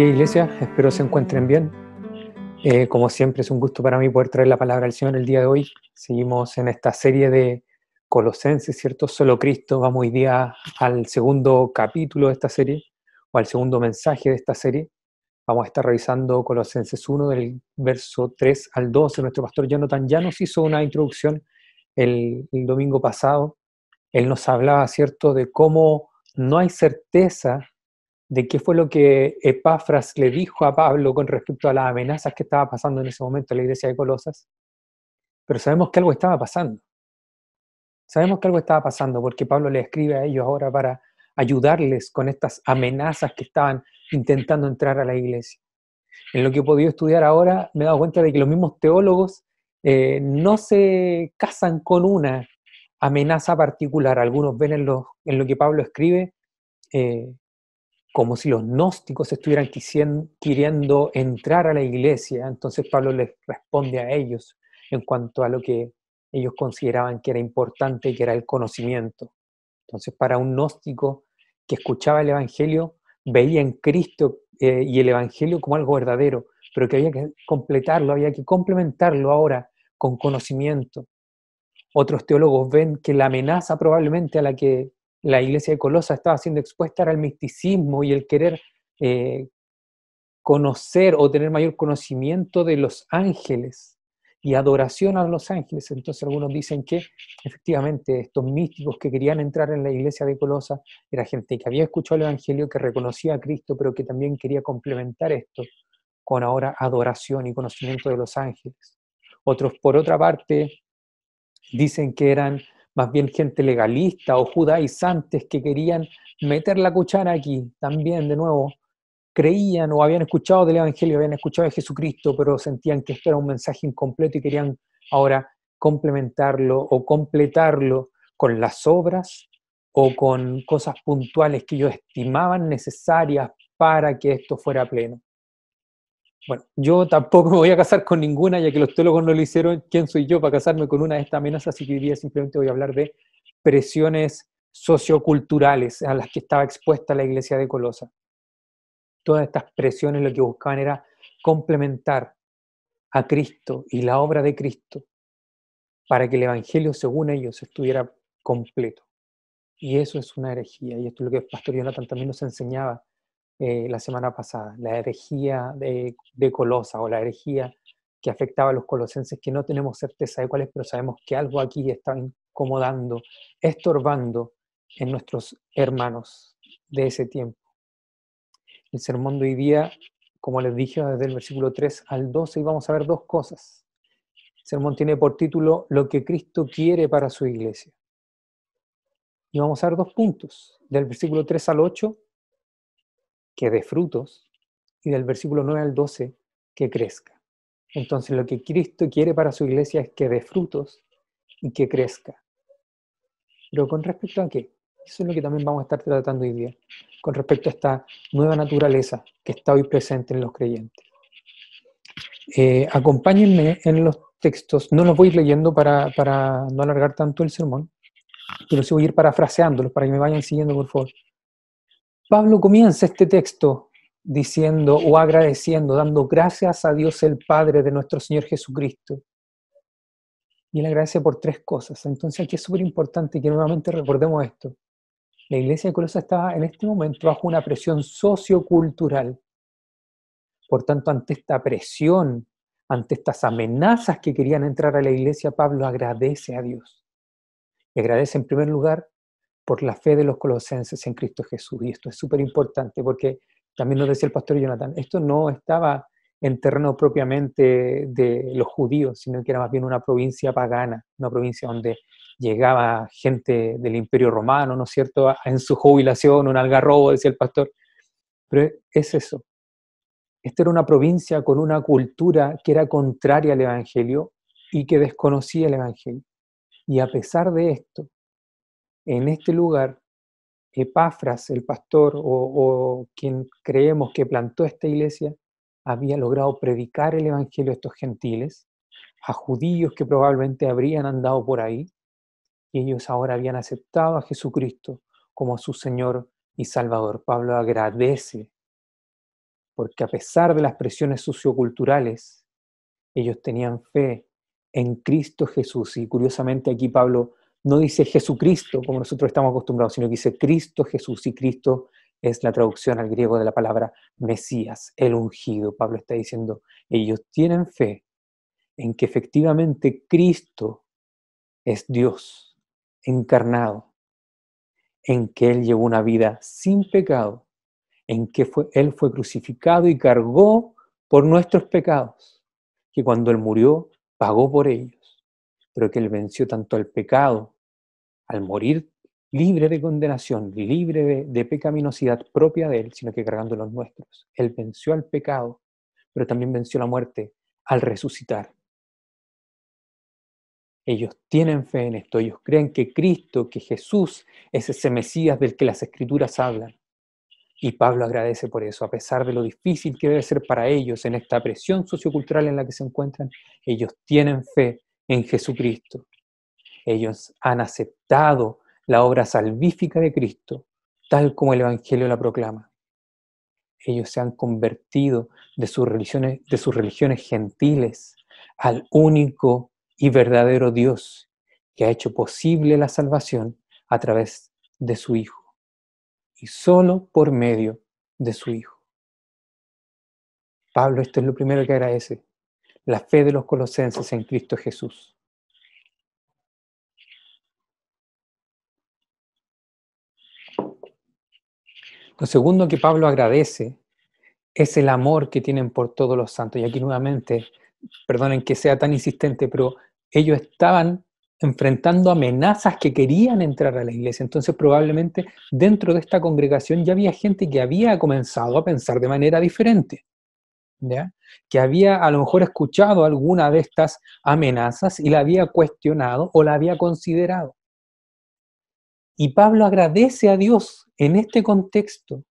Querida iglesia, espero se encuentren bien. Eh, como siempre es un gusto para mí poder traer la palabra al Señor el día de hoy. Seguimos en esta serie de Colosenses, ¿cierto? Solo Cristo. Vamos hoy día al segundo capítulo de esta serie, o al segundo mensaje de esta serie. Vamos a estar revisando Colosenses 1 del verso 3 al 12. Nuestro pastor Jonathan ya nos hizo una introducción el domingo pasado. Él nos hablaba, ¿cierto?, de cómo no hay certeza de qué fue lo que Epafras le dijo a Pablo con respecto a las amenazas que estaba pasando en ese momento en la iglesia de Colosas. Pero sabemos que algo estaba pasando. Sabemos que algo estaba pasando porque Pablo le escribe a ellos ahora para ayudarles con estas amenazas que estaban intentando entrar a la iglesia. En lo que he podido estudiar ahora me he dado cuenta de que los mismos teólogos eh, no se casan con una amenaza particular. Algunos ven en lo, en lo que Pablo escribe eh, como si los gnósticos estuvieran queriendo entrar a la iglesia. Entonces Pablo les responde a ellos en cuanto a lo que ellos consideraban que era importante, que era el conocimiento. Entonces para un gnóstico que escuchaba el Evangelio, veía en Cristo eh, y el Evangelio como algo verdadero, pero que había que completarlo, había que complementarlo ahora con conocimiento. Otros teólogos ven que la amenaza probablemente a la que la iglesia de Colosa estaba siendo expuesta el misticismo y el querer eh, conocer o tener mayor conocimiento de los ángeles y adoración a los ángeles. Entonces algunos dicen que efectivamente estos místicos que querían entrar en la iglesia de Colosa era gente que había escuchado el Evangelio, que reconocía a Cristo, pero que también quería complementar esto con ahora adoración y conocimiento de los ángeles. Otros, por otra parte, dicen que eran más bien gente legalista o judaizantes que querían meter la cuchara aquí, también de nuevo, creían o habían escuchado del Evangelio, habían escuchado de Jesucristo, pero sentían que esto era un mensaje incompleto y querían ahora complementarlo o completarlo con las obras o con cosas puntuales que ellos estimaban necesarias para que esto fuera pleno. Bueno, yo tampoco me voy a casar con ninguna, ya que los teólogos no lo hicieron. ¿Quién soy yo para casarme con una de estas amenazas? Así que hoy día simplemente voy a hablar de presiones socioculturales a las que estaba expuesta la iglesia de Colosa. Todas estas presiones lo que buscaban era complementar a Cristo y la obra de Cristo para que el Evangelio, según ellos, estuviera completo. Y eso es una herejía, y esto es lo que el pastor Jonathan también nos enseñaba eh, la semana pasada, la herejía de, Colosa o la herejía que afectaba a los colosenses, que no tenemos certeza de cuál es, pero sabemos que algo aquí está incomodando, estorbando en nuestros hermanos de ese tiempo. El sermón de hoy día, como les dije, desde el versículo 3 al 12, y vamos a ver dos cosas. El sermón tiene por título Lo que Cristo quiere para su iglesia. Y vamos a ver dos puntos, del versículo 3 al 8 que dé frutos, y del versículo 9 al 12, que crezca. Entonces lo que Cristo quiere para su iglesia es que dé frutos y que crezca. Pero con respecto a qué? Eso es lo que también vamos a estar tratando hoy día, con respecto a esta nueva naturaleza que está hoy presente en los creyentes. Eh, acompáñenme en los textos, no los voy leyendo para, para no alargar tanto el sermón, pero sí voy a ir parafraseándolos para que me vayan siguiendo, por favor. Pablo comienza este texto diciendo o agradeciendo, dando gracias a Dios el Padre de nuestro Señor Jesucristo. Y él agradece por tres cosas. Entonces aquí es súper importante que nuevamente recordemos esto. La iglesia de Colosa estaba en este momento bajo una presión sociocultural. Por tanto, ante esta presión, ante estas amenazas que querían entrar a la iglesia, Pablo agradece a Dios. Y agradece en primer lugar por la fe de los colosenses en Cristo Jesús. Y esto es súper importante porque también nos decía el pastor Jonathan, esto no estaba en terreno propiamente de los judíos, sino que era más bien una provincia pagana, una provincia donde llegaba gente del imperio romano, ¿no es cierto?, en su jubilación, un algarrobo, decía el pastor. Pero es eso. Esta era una provincia con una cultura que era contraria al Evangelio y que desconocía el Evangelio. Y a pesar de esto, en este lugar, Epafras, el pastor o, quien creemos que plantó esta iglesia, había logrado predicar el Evangelio a estos gentiles, a judíos que probablemente habrían andado por ahí, y ellos ahora habían aceptado a Jesucristo como su Señor y Salvador. Pablo agradece, porque a pesar de las presiones socioculturales, ellos tenían fe en Cristo Jesús. Y curiosamente aquí Pablo no dice Jesucristo como nosotros estamos acostumbrados, sino que dice Cristo Jesús. Y Cristo es la traducción al griego de la palabra Mesías, el ungido. Pablo está diciendo, ellos tienen fe en que efectivamente Cristo es Dios encarnado, en que Él llevó una vida sin pecado, en que fue, Él fue crucificado y cargó por nuestros pecados, que cuando Él murió pagó por ellos, pero que Él venció tanto al pecado al morir libre de condenación, libre de, pecaminosidad propia de Él, sino que cargando los nuestros. Él venció al pecado, pero también venció la muerte al resucitar. Ellos tienen fe en esto, ellos creen que Cristo, que Jesús es ese Mesías del que las escrituras hablan. Y Pablo agradece por eso, a pesar de lo difícil que debe ser para ellos en esta presión sociocultural en la que se encuentran, ellos tienen fe en Jesucristo. Ellos han aceptado la obra salvífica de Cristo, tal como el Evangelio la proclama. Ellos se han convertido de sus religiones, de sus religiones gentiles al único y verdadero Dios que ha hecho posible la salvación a través de su Hijo y solo por medio de su Hijo. Pablo, esto es lo primero que agradece, la fe de los colosenses en Cristo Jesús. Lo segundo que Pablo agradece es el amor que tienen por todos los santos. Y aquí nuevamente, perdonen que sea tan insistente, pero ellos estaban enfrentando amenazas que querían entrar a la iglesia. Entonces probablemente dentro de esta congregación ya había gente que había comenzado a pensar de manera diferente. Que había a lo mejor escuchado alguna de estas amenazas y la había cuestionado o la había considerado. Y Pablo agradece a Dios en este contexto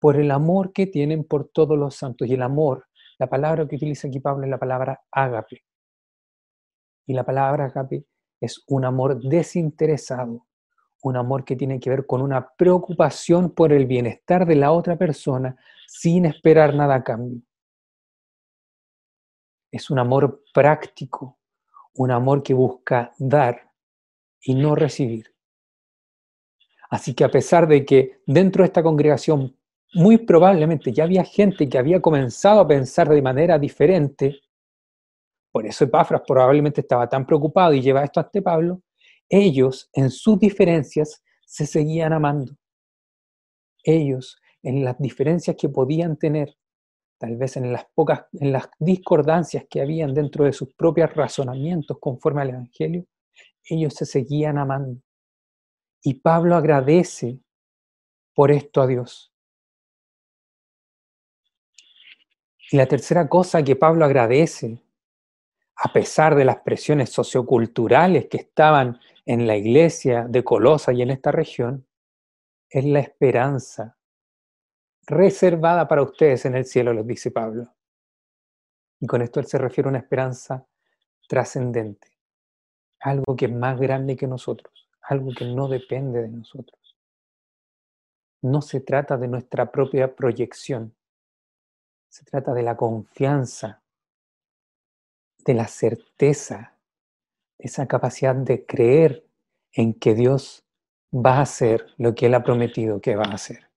por el amor que tienen por todos los santos. Y el amor, la palabra que utiliza aquí Pablo es la palabra ágape. Y la palabra ágape es un amor desinteresado, un amor que tiene que ver con una preocupación por el bienestar de la otra persona sin esperar nada a cambio. Es un amor práctico, un amor que busca dar y no recibir. Así que a pesar de que dentro de esta congregación muy probablemente ya había gente que había comenzado a pensar de manera diferente, por eso Epafras probablemente estaba tan preocupado y lleva esto ante Pablo, ellos en sus diferencias se seguían amando. Ellos en las diferencias que podían tener, tal vez en las pocas, en las discordancias que habían dentro de sus propios razonamientos conforme al Evangelio, ellos se seguían amando. Y Pablo agradece por esto a Dios. Y la tercera cosa que Pablo agradece, a pesar de las presiones socioculturales que estaban en la iglesia de Colosa y en esta región, es la esperanza reservada para ustedes en el cielo, les dice Pablo. Y con esto él se refiere a una esperanza trascendente, algo que es más grande que nosotros algo que no depende de nosotros. No se trata de nuestra propia proyección, se trata de la confianza, de la certeza, esa capacidad de creer en que Dios va a hacer lo que Él ha prometido que va a hacer.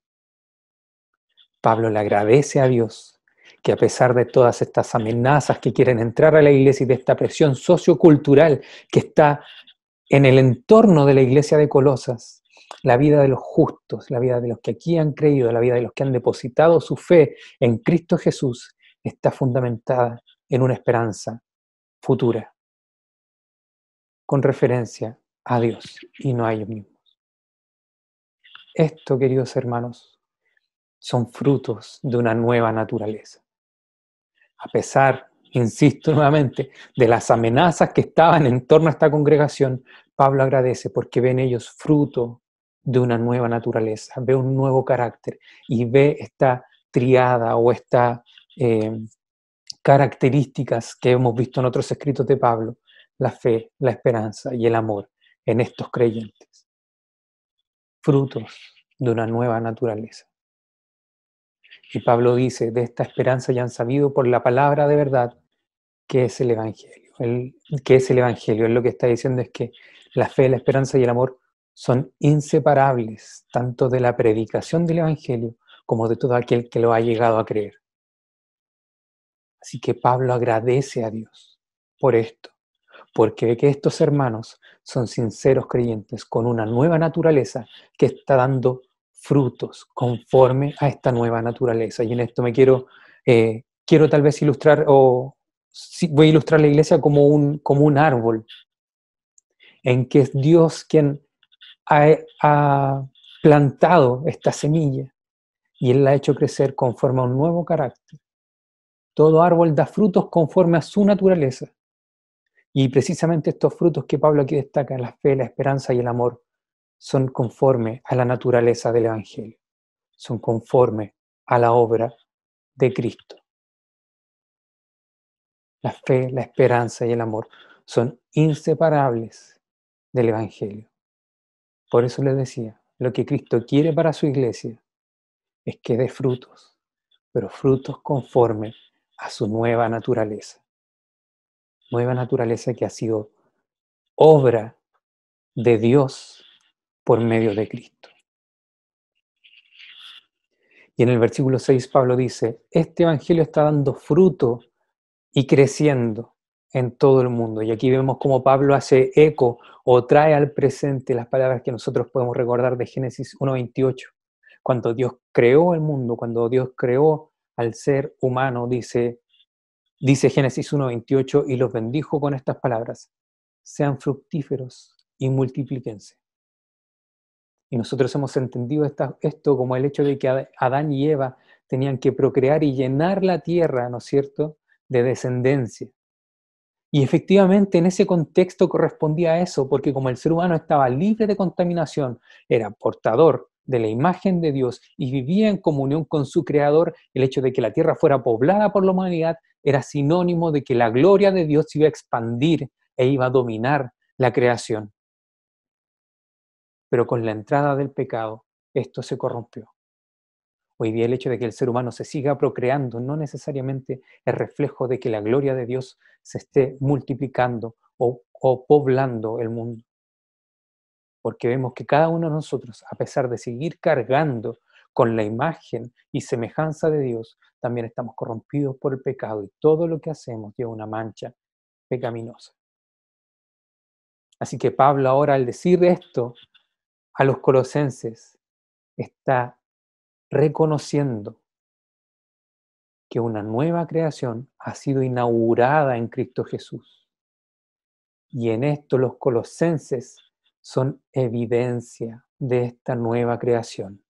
Pablo le agradece a Dios que a pesar de todas estas amenazas que quieren entrar a la iglesia y de esta presión sociocultural que está en el entorno de la iglesia de Colosas, la vida de los justos, la vida de los que aquí han creído, la vida de los que han depositado su fe en Cristo Jesús, está fundamentada en una esperanza futura, con referencia a Dios y no a ellos mismos. Esto, queridos hermanos, son frutos de una nueva naturaleza. A pesar, insisto nuevamente, de las amenazas que estaban en torno a esta congregación, Pablo agradece porque ven ellos fruto de una nueva naturaleza, ve un nuevo carácter y ve esta triada o estas eh, características que hemos visto en otros escritos de Pablo, la fe, la esperanza y el amor en estos creyentes. Frutos de una nueva naturaleza. Y Pablo dice, de esta esperanza ya han sabido por la palabra de verdad que es el Evangelio. El, que es el Evangelio. Él lo que está diciendo es que la fe, la esperanza y el amor son inseparables tanto de la predicación del Evangelio como de todo aquel que lo ha llegado a creer. Así que Pablo agradece a Dios por esto, porque ve que estos hermanos son sinceros creyentes con una nueva naturaleza que está dando frutos conforme a esta nueva naturaleza. Y en esto me quiero, eh, quiero tal vez ilustrar, o voy a ilustrar la iglesia como un, como un árbol, en que es Dios quien ha, ha plantado esta semilla y Él la ha hecho crecer conforme a un nuevo carácter. Todo árbol da frutos conforme a su naturaleza. Y precisamente estos frutos que Pablo aquí destaca, la fe, la esperanza y el amor, son conforme a la naturaleza del Evangelio, son conforme a la obra de Cristo. La fe, la esperanza y el amor son inseparables del Evangelio. Por eso les decía, lo que Cristo quiere para su iglesia es que dé frutos, pero frutos conforme a su nueva naturaleza. Nueva naturaleza que ha sido obra de Dios por medio de Cristo. Y en el versículo 6 Pablo dice, este Evangelio está dando fruto y creciendo en todo el mundo. Y aquí vemos cómo Pablo hace eco o trae al presente las palabras que nosotros podemos recordar de Génesis 1.28. Cuando Dios creó el mundo, cuando Dios creó al ser humano, dice, dice Génesis 1.28, y los bendijo con estas palabras, sean fructíferos y multiplíquense. Y nosotros hemos entendido esto como el hecho de que Adán y Eva tenían que procrear y llenar la tierra, ¿no es cierto?, de descendencia. Y efectivamente en ese contexto correspondía a eso, porque como el ser humano estaba libre de contaminación, era portador de la imagen de Dios y vivía en comunión con su Creador, el hecho de que la tierra fuera poblada por la humanidad era sinónimo de que la gloria de Dios iba a expandir e iba a dominar la creación pero con la entrada del pecado esto se corrompió. Hoy día el hecho de que el ser humano se siga procreando no necesariamente es reflejo de que la gloria de Dios se esté multiplicando o, poblando el mundo. Porque vemos que cada uno de nosotros, a pesar de seguir cargando con la imagen y semejanza de Dios, también estamos corrompidos por el pecado y todo lo que hacemos lleva una mancha pecaminosa. Así que Pablo ahora al decir esto a los colosenses está reconociendo que una nueva creación ha sido inaugurada en Cristo Jesús. Y en esto los colosenses son evidencia de esta nueva creación.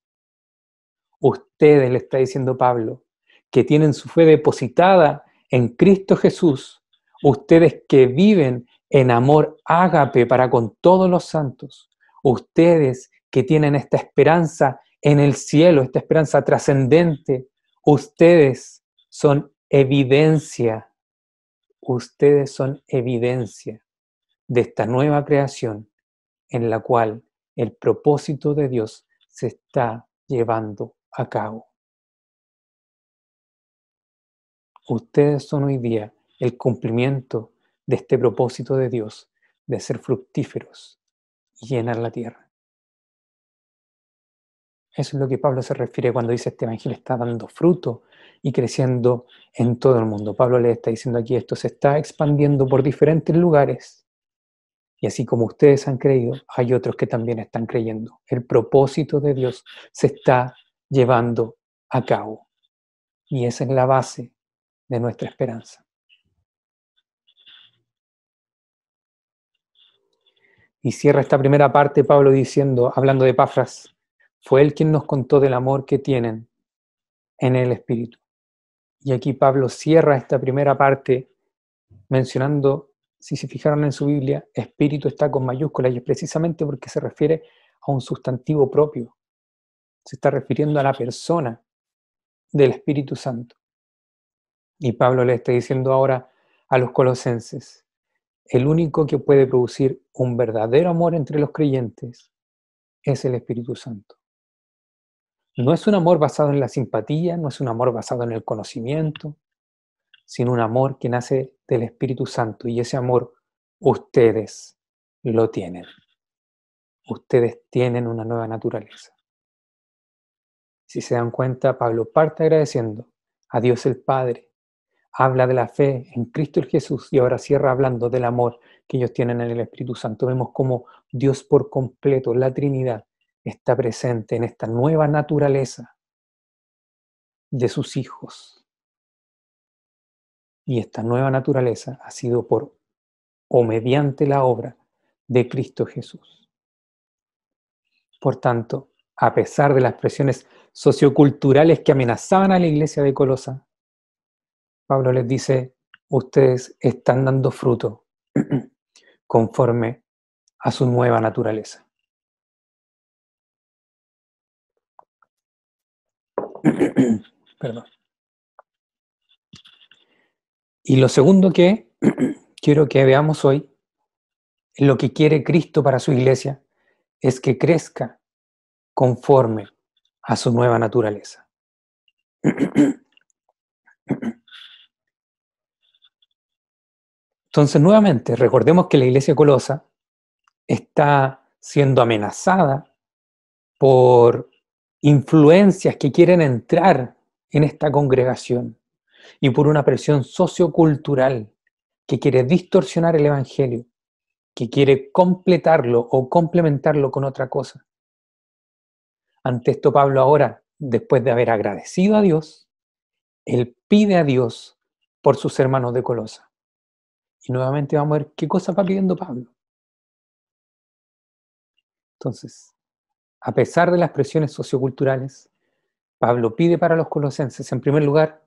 Ustedes, le está diciendo Pablo, que tienen su fe depositada en Cristo Jesús, ustedes que viven en amor ágape para con todos los santos, ustedes que tienen esta esperanza en el cielo, esta esperanza trascendente, ustedes son evidencia, ustedes son evidencia de esta nueva creación en la cual el propósito de Dios se está llevando a cabo. Ustedes son hoy día el cumplimiento de este propósito de Dios de ser fructíferos, y llenar la tierra. Eso es lo que Pablo se refiere cuando dice este evangelio está dando fruto y creciendo en todo el mundo. Pablo le está diciendo aquí esto se está expandiendo por diferentes lugares Y así como ustedes han creído, hay otros que también están creyendo. El propósito de Dios se está llevando a cabo. Y esa es la base de nuestra esperanza. Y cierra esta primera parte Pablo diciendo, hablando de Pafras, fue él quien nos contó del amor que tienen en el Espíritu. Y aquí Pablo cierra esta primera parte mencionando, si se fijaron en su Biblia, Espíritu está con mayúsculas y es precisamente porque se refiere a un sustantivo propio. Se está refiriendo a la persona del Espíritu Santo. Y Pablo le está diciendo ahora a los colosenses, el único que puede producir un verdadero amor entre los creyentes es el Espíritu Santo. No es un amor basado en la simpatía, no es un amor basado en el conocimiento, sino un amor que nace del Espíritu Santo y ese amor ustedes lo tienen. Ustedes tienen una nueva naturaleza. Si se dan cuenta, Pablo parte agradeciendo a Dios el Padre, habla de la fe en Cristo el Jesús y ahora cierra hablando del amor que ellos tienen en el Espíritu Santo. Vemos cómo Dios por completo, la Trinidad, está presente en esta nueva naturaleza de sus hijos. Y esta nueva naturaleza ha sido por o mediante la obra de Cristo Jesús. Por tanto, a pesar de las presiones socioculturales que amenazaban a la iglesia de Colosa, Pablo les dice, ustedes están dando fruto conforme a su nueva naturaleza. Perdón. Y lo segundo que quiero que veamos hoy, lo que quiere Cristo para su iglesia, es que crezca conforme a su nueva naturaleza. Entonces, nuevamente, recordemos que la iglesia colosa está siendo amenazada por influencias que quieren entrar en esta congregación y por una presión sociocultural que quiere distorsionar el Evangelio, que quiere completarlo o complementarlo con otra cosa. Ante esto Pablo ahora, después de haber agradecido a Dios, él pide a Dios por sus hermanos de Colosa. Y nuevamente vamos a ver qué cosa va pidiendo Pablo. Entonces, a pesar de las presiones socioculturales, Pablo pide para los colosenses, en primer lugar,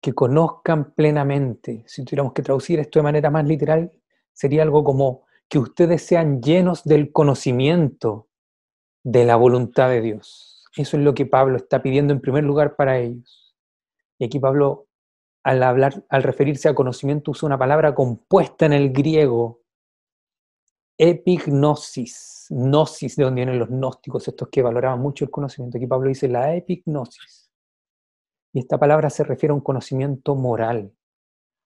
que conozcan plenamente, si tuviéramos que traducir esto de manera más literal, sería algo como que ustedes sean llenos del conocimiento de la voluntad de Dios. Eso es lo que Pablo está pidiendo en primer lugar para ellos. Y aquí Pablo, al hablar, al referirse a conocimiento, usa una palabra compuesta en el griego, epignosis gnosis, de donde vienen los gnósticos, estos que valoraban mucho el conocimiento. Aquí Pablo dice la epignosis. Y esta palabra se refiere a un conocimiento moral,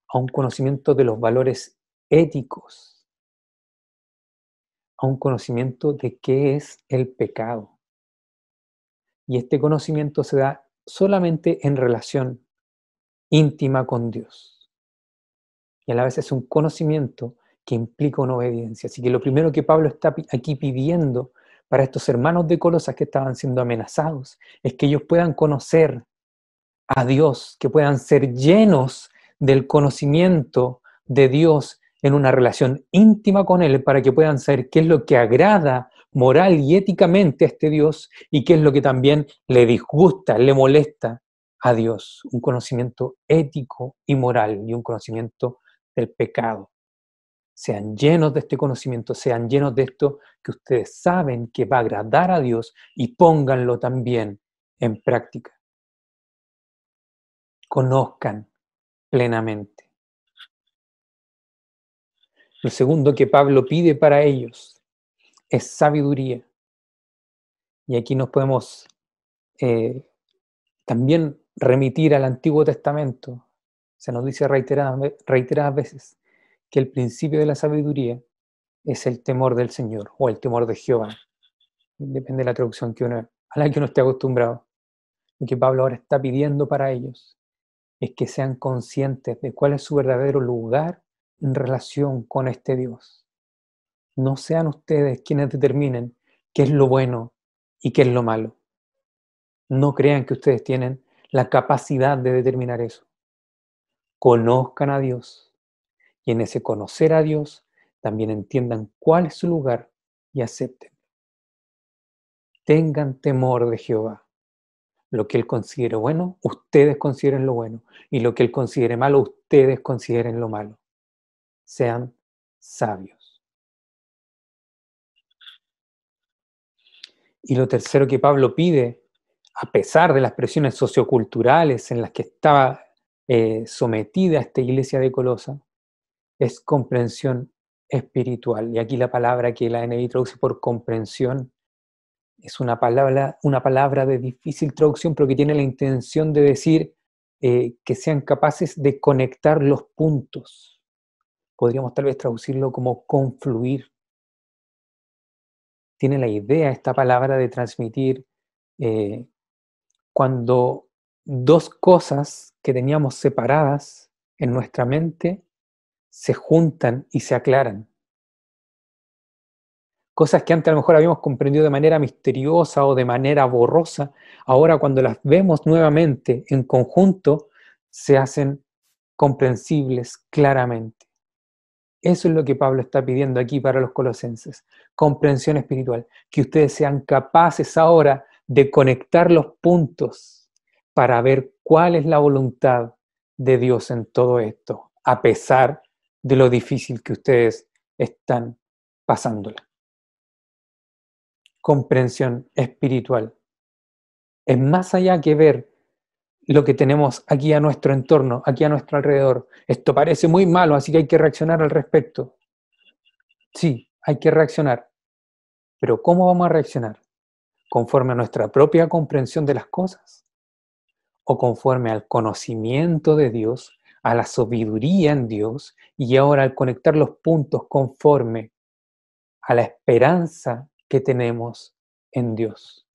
a un conocimiento de los valores éticos, a un conocimiento de qué es el pecado. Y este conocimiento se da solamente en relación íntima con Dios. Y a la vez es un conocimiento que implica una obediencia. Así que lo primero que Pablo está aquí pidiendo para estos hermanos de Colosas que estaban siendo amenazados es que ellos puedan conocer a Dios, que puedan ser llenos del conocimiento de Dios en una relación íntima con Él para que puedan saber qué es lo que agrada moral y éticamente a este Dios y qué es lo que también le disgusta, le molesta a Dios. Un conocimiento ético y moral y un conocimiento del pecado sean llenos de este conocimiento, sean llenos de esto que ustedes saben que va a agradar a Dios y pónganlo también en práctica. Conozcan plenamente. Lo segundo que Pablo pide para ellos es sabiduría. Y aquí nos podemos eh, también remitir al Antiguo Testamento. Se nos dice reiteradas, reiteradas veces que el principio de la sabiduría es el temor del Señor o el temor de Jehová. Depende de la traducción que uno, a la que uno esté acostumbrado. Lo que Pablo ahora está pidiendo para ellos es que sean conscientes de cuál es su verdadero lugar en relación con este Dios. No sean ustedes quienes determinen qué es lo bueno y qué es lo malo. No crean que ustedes tienen la capacidad de determinar eso. Conozcan a Dios y en ese conocer a Dios también entiendan cuál es su lugar y acepten. Tengan temor de Jehová. Lo que Él considere bueno, ustedes consideren lo bueno. Y lo que Él considere malo, ustedes consideren lo malo. Sean sabios. Y lo tercero que Pablo pide, a pesar de las presiones socioculturales en las que estaba eh, sometida esta iglesia de Colosa, es comprensión espiritual. Y aquí la palabra que la NBI traduce por comprensión es una palabra, una palabra de difícil traducción, pero que tiene la intención de decir eh, que sean capaces de conectar los puntos. Podríamos tal vez traducirlo como confluir. Tiene la idea esta palabra de transmitir eh, cuando dos cosas que teníamos separadas en nuestra mente se juntan y se aclaran. Cosas que antes a lo mejor habíamos comprendido de manera misteriosa o de manera borrosa, ahora cuando las vemos nuevamente en conjunto, se hacen comprensibles claramente. Eso es lo que Pablo está pidiendo aquí para los colosenses, comprensión espiritual, que ustedes sean capaces ahora de conectar los puntos para ver cuál es la voluntad de Dios en todo esto, a pesar de lo difícil que ustedes están pasándola. Comprensión espiritual. Es más allá que ver lo que tenemos aquí a nuestro entorno, aquí a nuestro alrededor. Esto parece muy malo, así que hay que reaccionar al respecto. Sí, hay que reaccionar. Pero ¿cómo vamos a reaccionar? ¿Conforme a nuestra propia comprensión de las cosas? ¿O conforme al conocimiento de Dios a la sabiduría en Dios y ahora al conectar los puntos conforme a la esperanza que tenemos en Dios.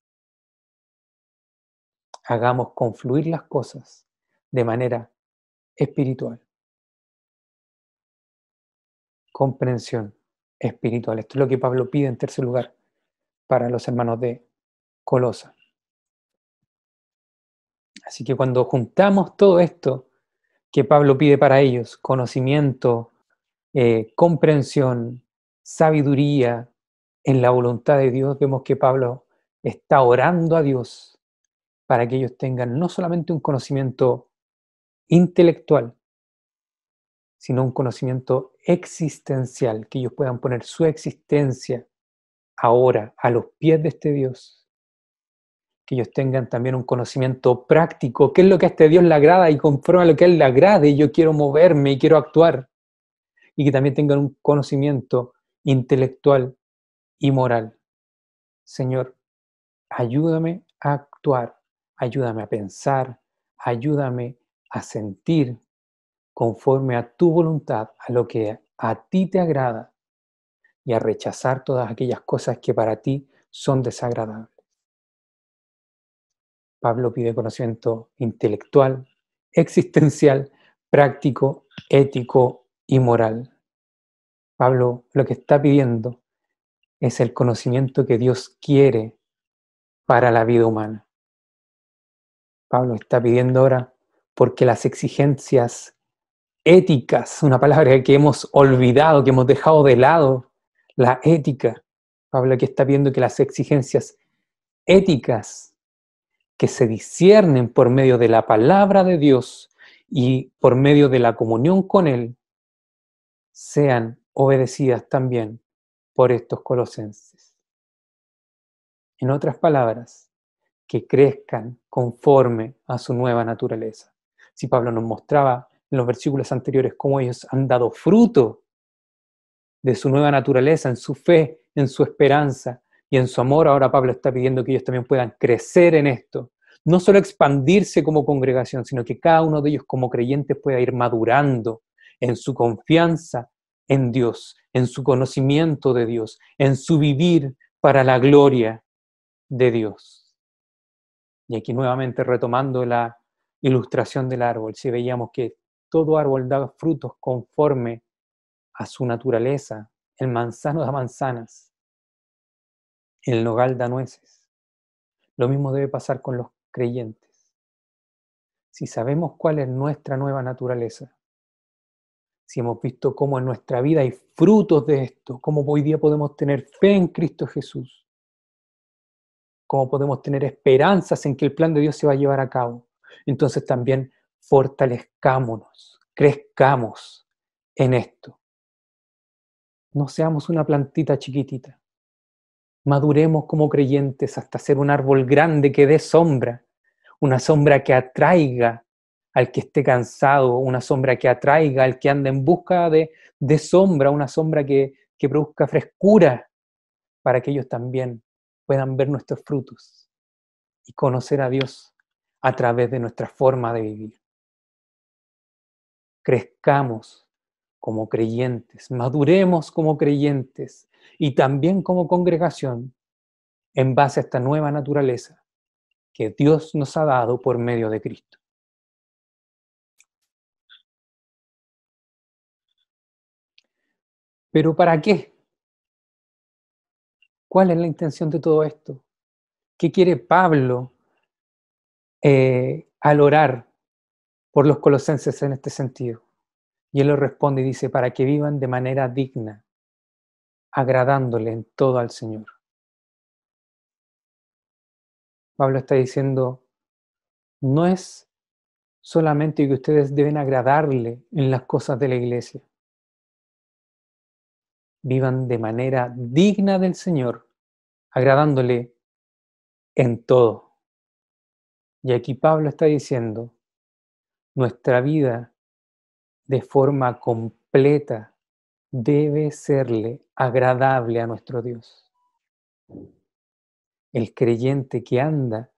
Hagamos confluir las cosas de manera espiritual. Comprensión espiritual. Esto es lo que Pablo pide en tercer lugar para los hermanos de Colosa. Así que cuando juntamos todo esto, que Pablo pide para ellos, conocimiento, eh, comprensión, sabiduría en la voluntad de Dios, vemos que Pablo está orando a Dios para que ellos tengan no solamente un conocimiento intelectual, sino un conocimiento existencial, que ellos puedan poner su existencia ahora a los pies de este Dios que ellos tengan también un conocimiento práctico, qué es lo que a este Dios le agrada y conforme a lo que a Él le agrade, yo quiero moverme y quiero actuar. Y que también tengan un conocimiento intelectual y moral. Señor, ayúdame a actuar, ayúdame a pensar, ayúdame a sentir conforme a tu voluntad, a lo que a ti te agrada y a rechazar todas aquellas cosas que para ti son desagradables. Pablo pide conocimiento intelectual, existencial, práctico, ético y moral. Pablo lo que está pidiendo es el conocimiento que Dios quiere para la vida humana. Pablo está pidiendo ahora porque las exigencias éticas, una palabra que hemos olvidado, que hemos dejado de lado, la ética. Pablo aquí está pidiendo que las exigencias éticas que se disciernen por medio de la palabra de Dios y por medio de la comunión con Él, sean obedecidas también por estos colosenses. En otras palabras, que crezcan conforme a su nueva naturaleza. Si Pablo nos mostraba en los versículos anteriores cómo ellos han dado fruto de su nueva naturaleza, en su fe, en su esperanza, y en su amor ahora Pablo está pidiendo que ellos también puedan crecer en esto, no solo expandirse como congregación, sino que cada uno de ellos como creyentes pueda ir madurando en su confianza en Dios, en su conocimiento de Dios, en su vivir para la gloria de Dios. Y aquí nuevamente retomando la ilustración del árbol, si veíamos que todo árbol da frutos conforme a su naturaleza, el manzano da manzanas, el nogal da nueces. Lo mismo debe pasar con los creyentes. Si sabemos cuál es nuestra nueva naturaleza, si hemos visto cómo en nuestra vida hay frutos de esto, cómo hoy día podemos tener fe en Cristo Jesús, cómo podemos tener esperanzas en que el plan de Dios se va a llevar a cabo, entonces también fortalezcámonos, crezcamos en esto. No seamos una plantita chiquitita. Maduremos como creyentes hasta ser un árbol grande que dé sombra, una sombra que atraiga al que esté cansado, una sombra que atraiga al que anda en busca de, de sombra, una sombra que, que produzca frescura, para que ellos también puedan ver nuestros frutos y conocer a Dios a través de nuestra forma de vivir. Crezcamos como creyentes, maduremos como creyentes y también como congregación en base a esta nueva naturaleza que Dios nos ha dado por medio de Cristo. ¿Pero para qué? ¿Cuál es la intención de todo esto? ¿Qué quiere Pablo eh, al orar por los colosenses en este sentido? Y él lo responde y dice, para que vivan de manera digna, agradándole en todo al Señor. Pablo está diciendo, no es solamente que ustedes deben agradarle en las cosas de la iglesia, vivan de manera digna del Señor, agradándole en todo. Y aquí Pablo está diciendo, nuestra vida de forma completa debe serle agradable a nuestro Dios. El creyente que anda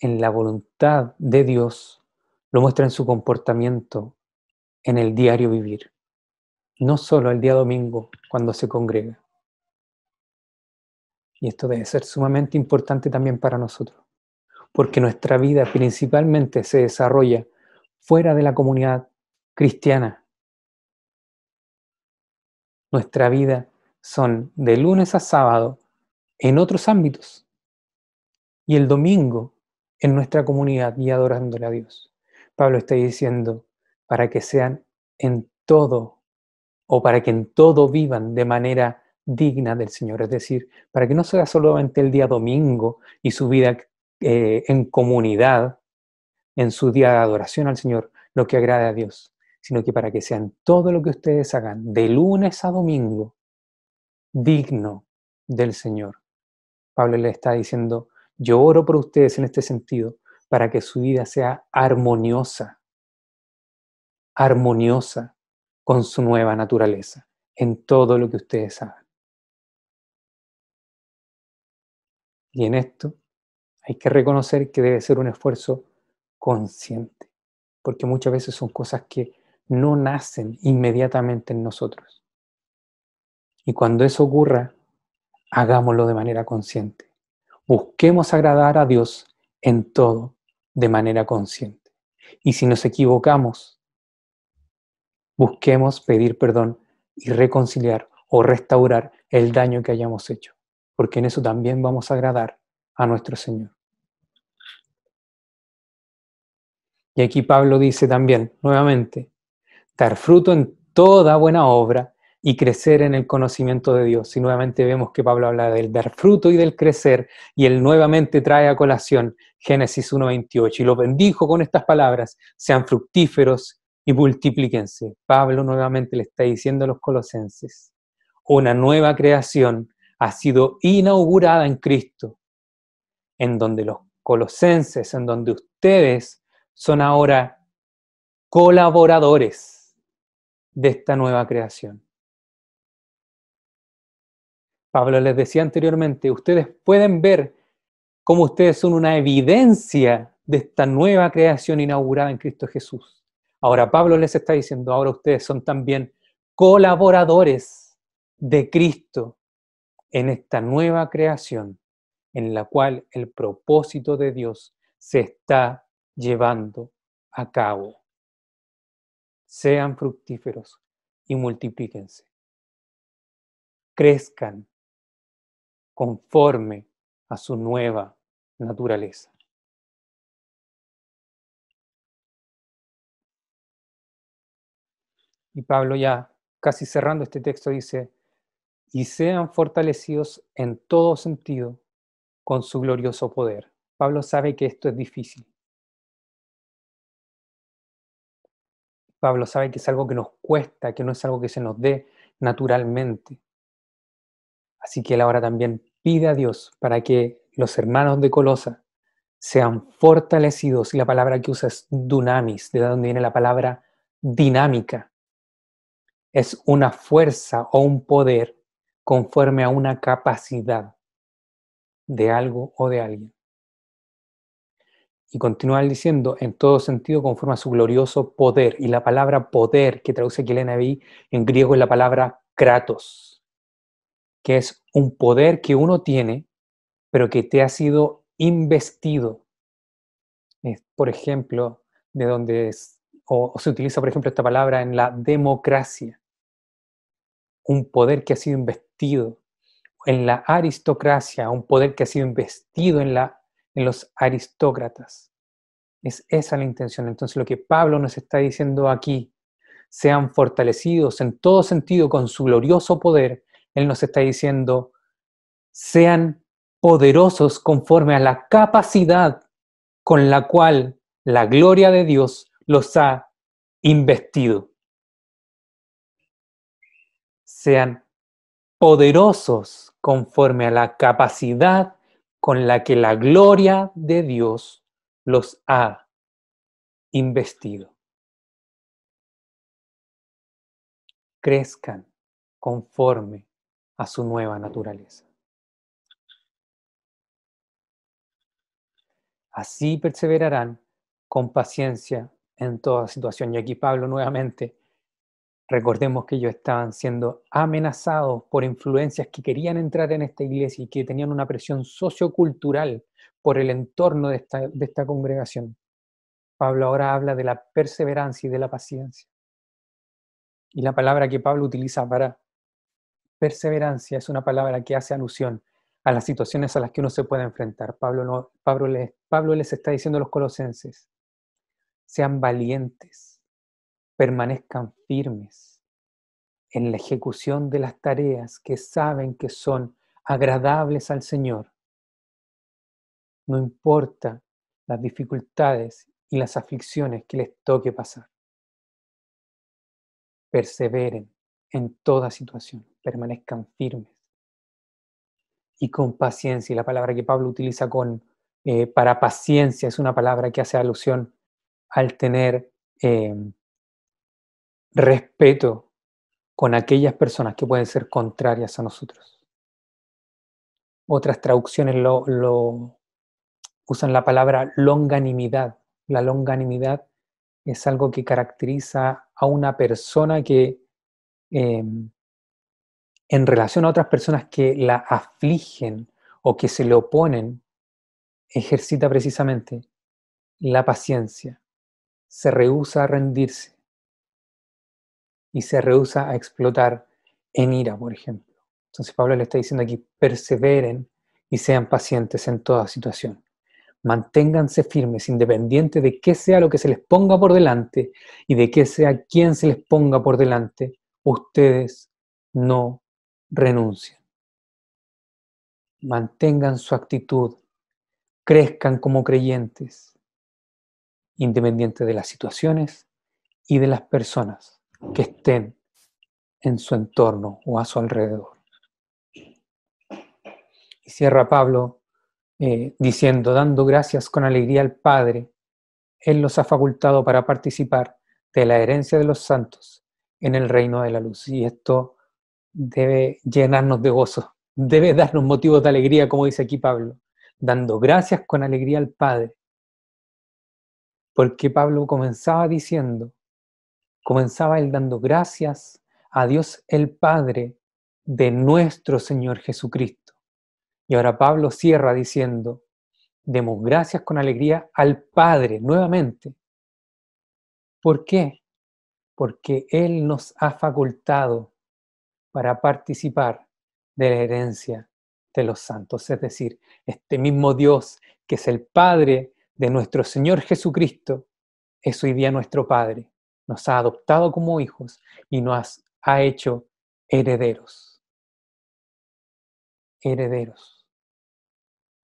en la voluntad de Dios lo muestra en su comportamiento, en el diario vivir no solo el día domingo cuando se congrega. Y esto debe ser sumamente importante también para nosotros, porque nuestra vida principalmente se desarrolla fuera de la comunidad cristiana. Nuestra vida son de lunes a sábado en otros ámbitos y el domingo en nuestra comunidad y adorándole a Dios. Pablo está diciendo, para que sean en todo o para que en todo vivan de manera digna del Señor, es decir, para que no sea solamente el día domingo y su vida eh, en comunidad, en su día de adoración al Señor, lo que agrade a Dios, sino que para que sean todo lo que ustedes hagan de lunes a domingo digno del Señor. Pablo le está diciendo, yo oro por ustedes en este sentido, para que su vida sea armoniosa, armoniosa, con su nueva naturaleza en todo lo que ustedes hagan. Y en esto hay que reconocer que debe ser un esfuerzo consciente, porque muchas veces son cosas que no nacen inmediatamente en nosotros. Y cuando eso ocurra, hagámoslo de manera consciente. Busquemos agradar a Dios en todo de manera consciente. Y si nos equivocamos, busquemos pedir perdón y reconciliar o restaurar el daño que hayamos hecho, porque en eso también vamos a agradar a nuestro Señor. Y aquí Pablo dice también, nuevamente, dar fruto en toda buena obra y crecer en el conocimiento de Dios. Y nuevamente vemos que Pablo habla del dar fruto y del crecer, y él nuevamente trae a colación Génesis 1.28 y lo bendijo con estas palabras, sean fructíferos y multiplíquense. Pablo nuevamente le está diciendo a los colosenses, una nueva creación ha sido inaugurada en Cristo, en donde los colosenses, en donde ustedes son ahora colaboradores de esta nueva creación. Pablo les decía anteriormente, ustedes pueden ver cómo ustedes son una evidencia de esta nueva creación inaugurada en Cristo Jesús. Ahora Pablo les está diciendo, ahora ustedes son también colaboradores de Cristo en esta nueva creación en la cual el propósito de Dios se está llevando a cabo. Sean fructíferos y multiplíquense. crezcan conforme a su nueva naturaleza. Y Pablo ya casi cerrando este texto dice, y sean fortalecidos en todo sentido con su glorioso poder. Pablo sabe que esto es difícil. Pablo sabe que es algo que nos cuesta, que no es algo que se nos dé naturalmente. Así que él ahora también pide a Dios para que los hermanos de Colosa sean fortalecidos. Y la palabra que usa es dunamis, de donde viene la palabra dinámica. Es una fuerza o un poder conforme a una capacidad de algo o de alguien. Y continúa diciendo, en todo sentido, conforme a su glorioso poder. Y la palabra poder, que traduce aquí el en griego es la palabra kratos, que es un poder que uno tiene, pero que te ha sido investido. por ejemplo, de donde es, o se utiliza, por ejemplo, esta palabra en la democracia. Un poder que ha sido investido. En la aristocracia, un poder que ha sido investido en la en los aristócratas. Es esa la intención. Entonces lo que Pablo nos está diciendo aquí, sean fortalecidos en todo sentido con su glorioso poder, Él nos está diciendo, sean poderosos conforme a la capacidad con la cual la gloria de Dios los ha investido. Sean poderosos conforme a la capacidad con la que la gloria de Dios los ha investido. Crezcan conforme a su nueva naturaleza. Así perseverarán con paciencia en toda situación. Y aquí Pablo nuevamente Recordemos que ellos estaban siendo amenazados por influencias que querían entrar en esta iglesia y que tenían una presión sociocultural por el entorno de esta, congregación. Pablo ahora habla de la perseverancia y de la paciencia. Y la palabra que Pablo utiliza para perseverancia es una palabra que hace alusión a las situaciones a las que uno se puede enfrentar. Pablo, no, Pablo, les, Pablo les está diciendo a los colosenses, sean valientes, permanezcan firmes en la ejecución de las tareas que saben que son agradables al Señor. No importa las dificultades y las aflicciones que les toque pasar. Perseveren en toda situación, permanezcan firmes y con paciencia. Y la palabra que Pablo utiliza con, eh, para paciencia es una palabra que hace alusión al tener eh, respeto con aquellas personas que pueden ser contrarias a nosotros. Otras traducciones lo, usan la palabra longanimidad. La longanimidad es algo que caracteriza a una persona que em, en relación a otras personas que la afligen o que se le oponen, ejercita precisamente la paciencia, se rehúsa a rendirse, y se rehúsa a explotar en ira, por ejemplo. Entonces Pablo le está diciendo aquí, perseveren y sean pacientes en toda situación. Manténganse firmes, independiente de qué sea lo que se les ponga por delante y de qué sea quien se les ponga por delante, ustedes no renuncien. Mantengan su actitud, crezcan como creyentes, independiente de las situaciones y de las personas que estén en su entorno o a su alrededor. Y cierra Pablo eh, diciendo, dando gracias con alegría al Padre, Él los ha facultado para participar de la herencia de los santos en el reino de la luz. Y esto debe llenarnos de gozo, debe darnos motivos de alegría, como dice aquí Pablo, dando gracias con alegría al Padre. Porque Pablo comenzaba diciendo, comenzaba él dando gracias a Dios el Padre de nuestro Señor Jesucristo. Y ahora Pablo cierra diciendo, demos gracias con alegría al Padre nuevamente. ¿Por qué? Porque Él nos ha facultado para participar de la herencia de los santos. Es decir, este mismo Dios que es el Padre de nuestro Señor Jesucristo, es hoy día nuestro Padre. Nos ha adoptado como hijos y nos ha hecho herederos. Herederos.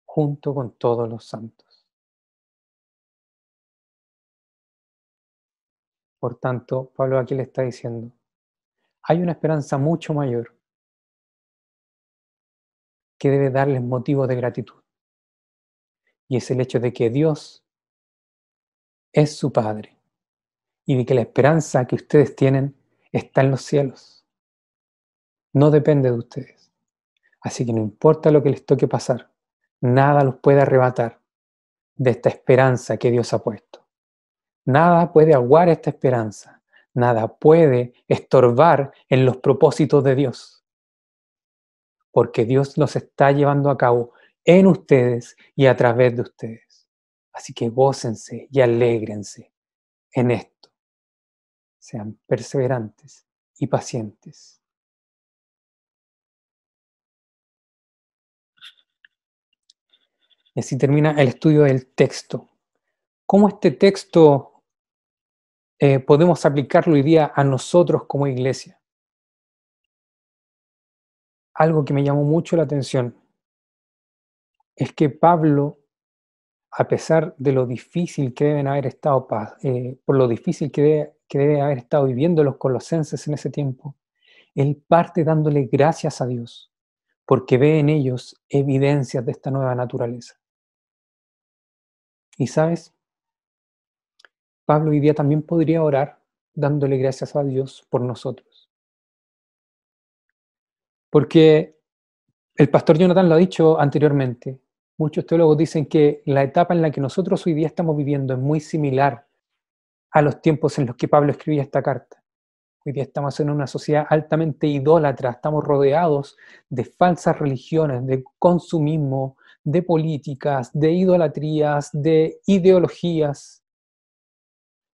Junto con todos los santos. Por tanto, Pablo aquí le está diciendo, hay una esperanza mucho mayor que debe darles motivo de gratitud. Y es el hecho de que Dios es su Padre y de que la esperanza que ustedes tienen está en los cielos. No depende de ustedes. Así que no importa lo que les toque pasar, nada los puede arrebatar de esta esperanza que Dios ha puesto. Nada puede aguar esta esperanza, nada puede estorbar en los propósitos de Dios porque Dios los está llevando a cabo en ustedes y a través de ustedes. Así que gócense y alégrense en esto. Sean perseverantes y pacientes. Y así termina el estudio del texto. ¿Cómo este texto eh, podemos aplicarlo hoy día a nosotros como iglesia? algo que me llamó mucho la atención es que Pablo, a pesar de lo difícil que deben haber estado, eh, por lo difícil que debe, que debe haber estado viviendo los colosenses en ese tiempo, él parte dándole gracias a Dios, porque ve en ellos evidencias de esta nueva naturaleza. Y sabes, Pablo hoy día también podría orar dándole gracias a Dios por nosotros. Porque el pastor Jonathan lo ha dicho anteriormente. Muchos teólogos dicen que la etapa en la que nosotros hoy día estamos viviendo es muy similar a los tiempos en los que Pablo escribía esta carta. Hoy día estamos en una sociedad altamente idólatra, estamos rodeados de falsas religiones, de consumismo, de políticas, de idolatrías, de ideologías.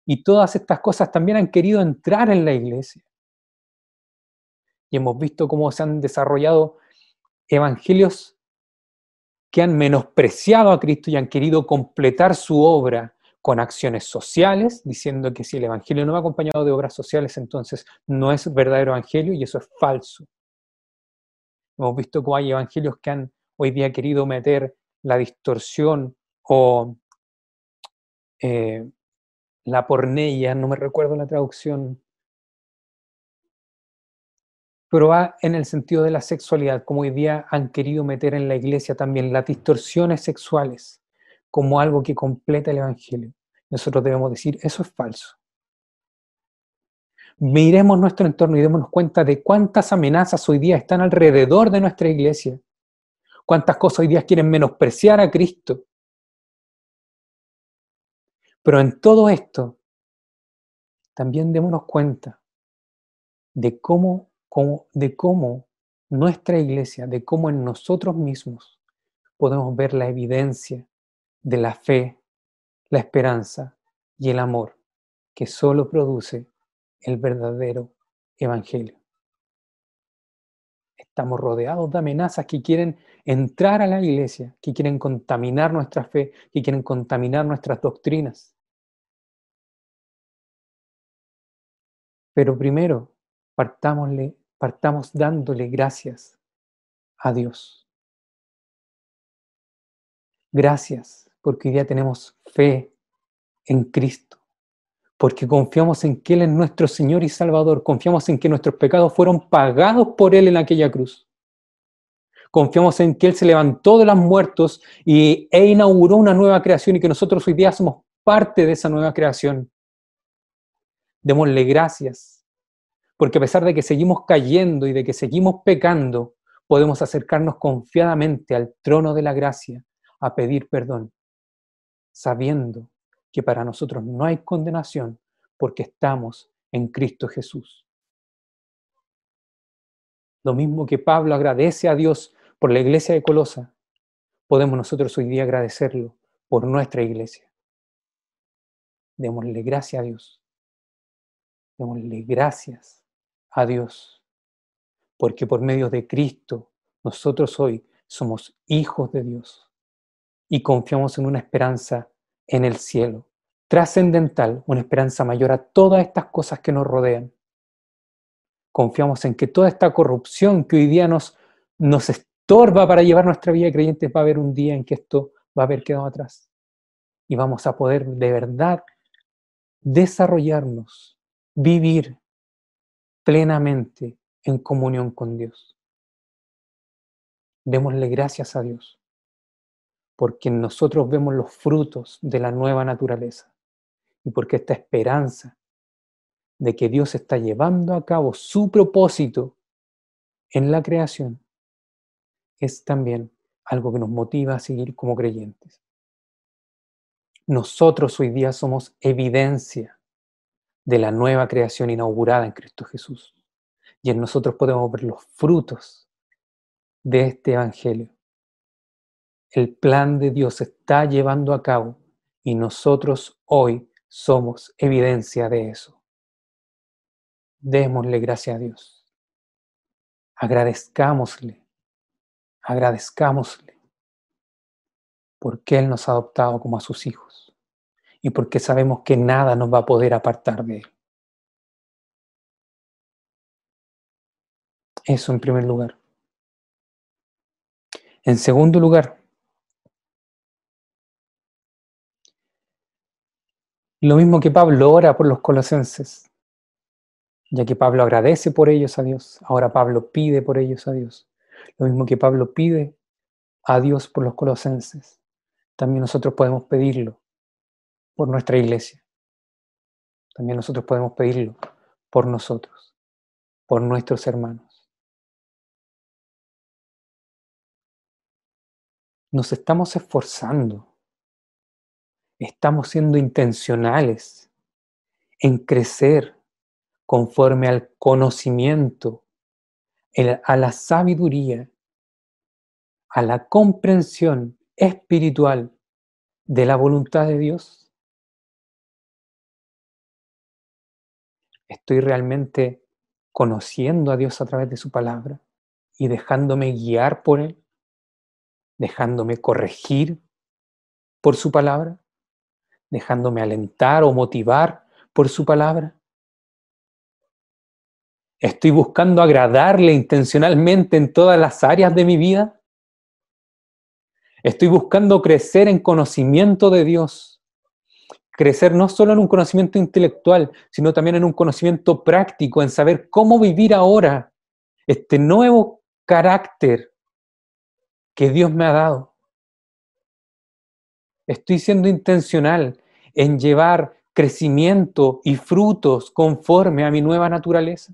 Y todas estas cosas también han querido entrar en la iglesia y hemos visto cómo se han desarrollado evangelios que han menospreciado a Cristo y han querido completar su obra con acciones sociales, diciendo que si el Evangelio no va acompañado de obras sociales, entonces no es verdadero Evangelio y eso es falso. Hemos visto cómo hay evangelios que han hoy día querido meter la distorsión o eh, la porneia, no me recuerdo la traducción pero va en el sentido de la sexualidad, como hoy día han querido meter en la iglesia también las distorsiones sexuales como algo que completa el Evangelio. Nosotros debemos decir, eso es falso. Miremos nuestro entorno y démonos cuenta de cuántas amenazas hoy día están alrededor de nuestra iglesia, cuántas cosas hoy día quieren menospreciar a Cristo. Pero en todo esto, también démonos cuenta de cómo de cómo nuestra iglesia, de cómo en nosotros mismos podemos ver la evidencia de la fe, la esperanza y el amor que solo produce el verdadero evangelio. Estamos rodeados de amenazas que quieren entrar a la iglesia, que quieren contaminar nuestra fe, que quieren contaminar nuestras doctrinas. Pero primero, partámosle partamos dándole gracias a Dios. Gracias porque hoy día tenemos fe en Cristo, porque confiamos en que Él es nuestro Señor y Salvador, confiamos en que nuestros pecados fueron pagados por Él en aquella cruz. Confiamos en que Él se levantó de los muertos y, e inauguró una nueva creación y que nosotros hoy día somos parte de esa nueva creación. Démosle gracias porque a pesar de que seguimos cayendo y de que seguimos pecando, podemos acercarnos confiadamente al trono de la gracia a pedir perdón, sabiendo que para nosotros no hay condenación porque estamos en Cristo Jesús. Lo mismo que Pablo agradece a Dios por la iglesia de Colosa, podemos nosotros hoy día agradecerlo por nuestra iglesia. Démosle gracias a Dios. Démosle gracias a Dios, porque por medio de Cristo Nosotros hoy somos hijos de Dios y confiamos en una esperanza en el cielo, trascendental, una esperanza mayor a todas estas cosas que nos rodean. Confiamos en que toda esta corrupción que hoy día nos, nos estorba para llevar nuestra vida de creyentes va a haber un día en que esto va a haber quedado atrás. Y vamos a poder de verdad desarrollarnos, vivir plenamente en comunión con Dios. Démosle gracias a Dios, porque nosotros vemos los frutos de la nueva naturaleza y porque esta esperanza de que Dios está llevando a cabo su propósito en la creación es también algo que nos motiva a seguir como creyentes. Nosotros hoy día somos evidencia de la nueva creación inaugurada en Cristo Jesús. Y en nosotros podemos ver los frutos de este Evangelio. El plan de Dios está llevando a cabo y nosotros hoy somos evidencia de eso. Démosle gracias a Dios. Agradezcámosle. Agradezcámosle. Porque Él nos ha adoptado como a sus hijos y porque sabemos que nada nos va a poder apartar de Él. Eso en primer lugar. En segundo lugar, lo mismo que Pablo ora por los colosenses, ya que Pablo agradece por ellos a Dios, ahora Pablo pide por ellos a Dios. Lo mismo que Pablo pide a Dios por los colosenses, también nosotros podemos pedirlo por nuestra iglesia. También nosotros podemos pedirlo por nosotros, por nuestros hermanos. nos estamos esforzando, estamos siendo intencionales en crecer conforme al conocimiento, a la sabiduría, a la comprensión espiritual de la voluntad de Dios? ¿Estoy realmente conociendo a Dios a través de su palabra y dejándome guiar por Él? dejándome corregir por su palabra, dejándome alentar o motivar por su palabra. Estoy buscando agradarle intencionalmente en todas las áreas de mi vida. Estoy buscando crecer en conocimiento de Dios. Crecer no solo en un conocimiento intelectual, sino también en un conocimiento práctico, en saber cómo vivir ahora este nuevo carácter que Dios me ha dado. Estoy siendo intencional en llevar crecimiento y frutos conforme a mi nueva naturaleza.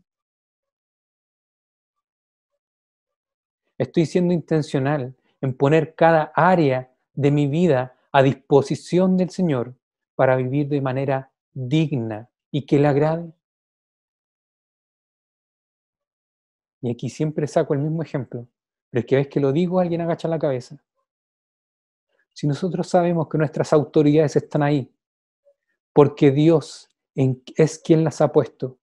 Estoy siendo intencional en poner cada área de mi vida a disposición del Señor para vivir de manera digna y que le agrade. Y aquí siempre saco el mismo ejemplo. Pero es que ves que lo digo, alguien agacha la cabeza. Si nosotros sabemos que nuestras autoridades están ahí, porque Dios es quien las ha puesto,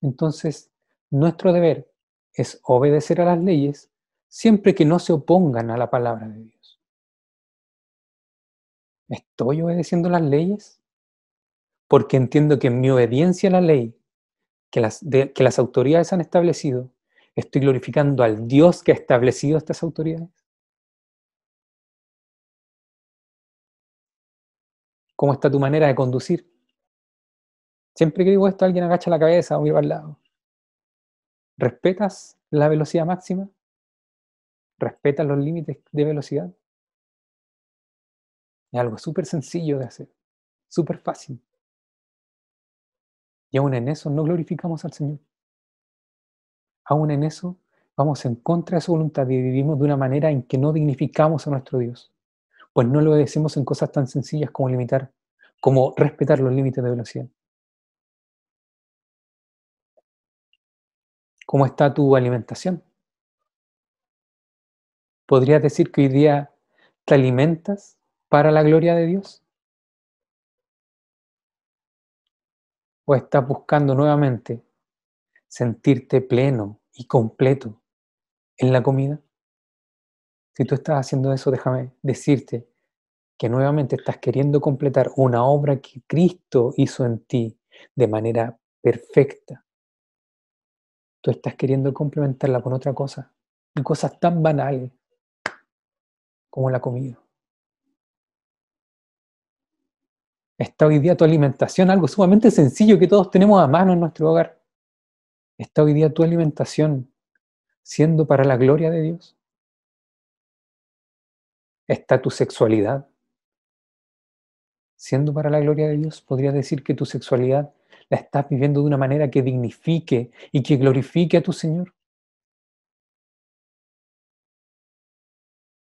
entonces nuestro deber es obedecer a las leyes siempre que no se opongan a la palabra de Dios. ¿Estoy obedeciendo las leyes? Porque entiendo que en mi obediencia a la ley que las, que las autoridades han establecido, ¿Estoy glorificando al Dios que ha establecido estas autoridades? ¿Cómo está tu manera de conducir? Siempre que digo esto, alguien agacha la cabeza o mira al lado. ¿Respetas la velocidad máxima? ¿Respetas los límites de velocidad? Es algo súper sencillo de hacer, súper fácil. Y aún en eso no glorificamos al Señor aún en eso vamos en contra de su voluntad y vivimos de una manera en que no dignificamos a nuestro Dios, pues no lo obedecemos en cosas tan sencillas como limitar, como respetar los límites de velocidad. ¿Cómo está tu alimentación? ¿Podrías decir que hoy día te alimentas para la gloria de Dios? ¿O estás buscando nuevamente sentirte pleno y completo en la comida? Si tú estás haciendo eso, déjame decirte que nuevamente estás queriendo completar una obra que Cristo hizo en ti de manera perfecta. Tú estás queriendo complementarla con otra cosa, y cosas tan banales como la comida. Está hoy día tu alimentación, algo sumamente sencillo que todos tenemos a mano en nuestro hogar. Está hoy día tu alimentación siendo para la gloria de Dios. Está tu sexualidad siendo para la gloria de Dios. Podría decir que tu sexualidad la estás viviendo de una manera que dignifique y que glorifique a tu Señor.